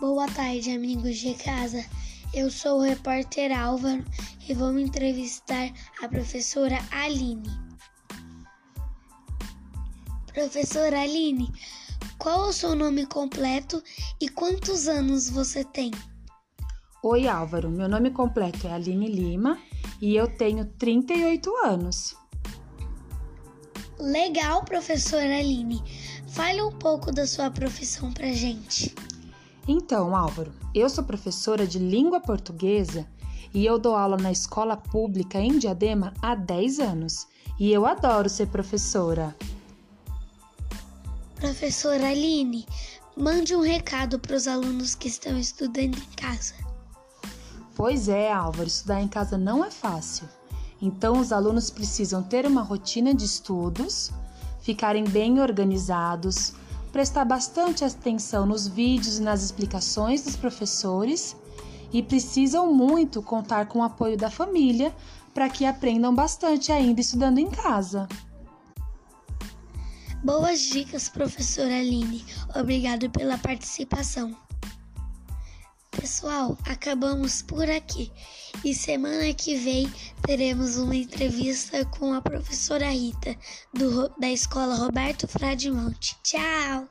Boa tarde, amigos de casa. Eu sou o repórter Álvaro e vou entrevistar a professora Aline. Professora Aline, qual o seu nome completo e quantos anos você tem? Oi, Álvaro. Meu nome completo é Aline Lima e eu tenho 38 anos. Legal, professora Aline. Fale um pouco da sua profissão pra gente. Então, Álvaro, eu sou professora de língua portuguesa e eu dou aula na escola pública em Diadema há 10 anos. E eu adoro ser professora. Professora Aline, mande um recado para os alunos que estão estudando em casa. Pois é, Álvaro, estudar em casa não é fácil. Então, os alunos precisam ter uma rotina de estudos, ficarem bem organizados, prestar bastante atenção nos vídeos e nas explicações dos professores e precisam muito contar com o apoio da família para que aprendam bastante ainda estudando em casa. Boas dicas, professora Aline. Obrigado pela participação. Pessoal, acabamos por aqui e semana que vem teremos uma entrevista com a professora Rita do, da escola Roberto Fradimonte. Tchau!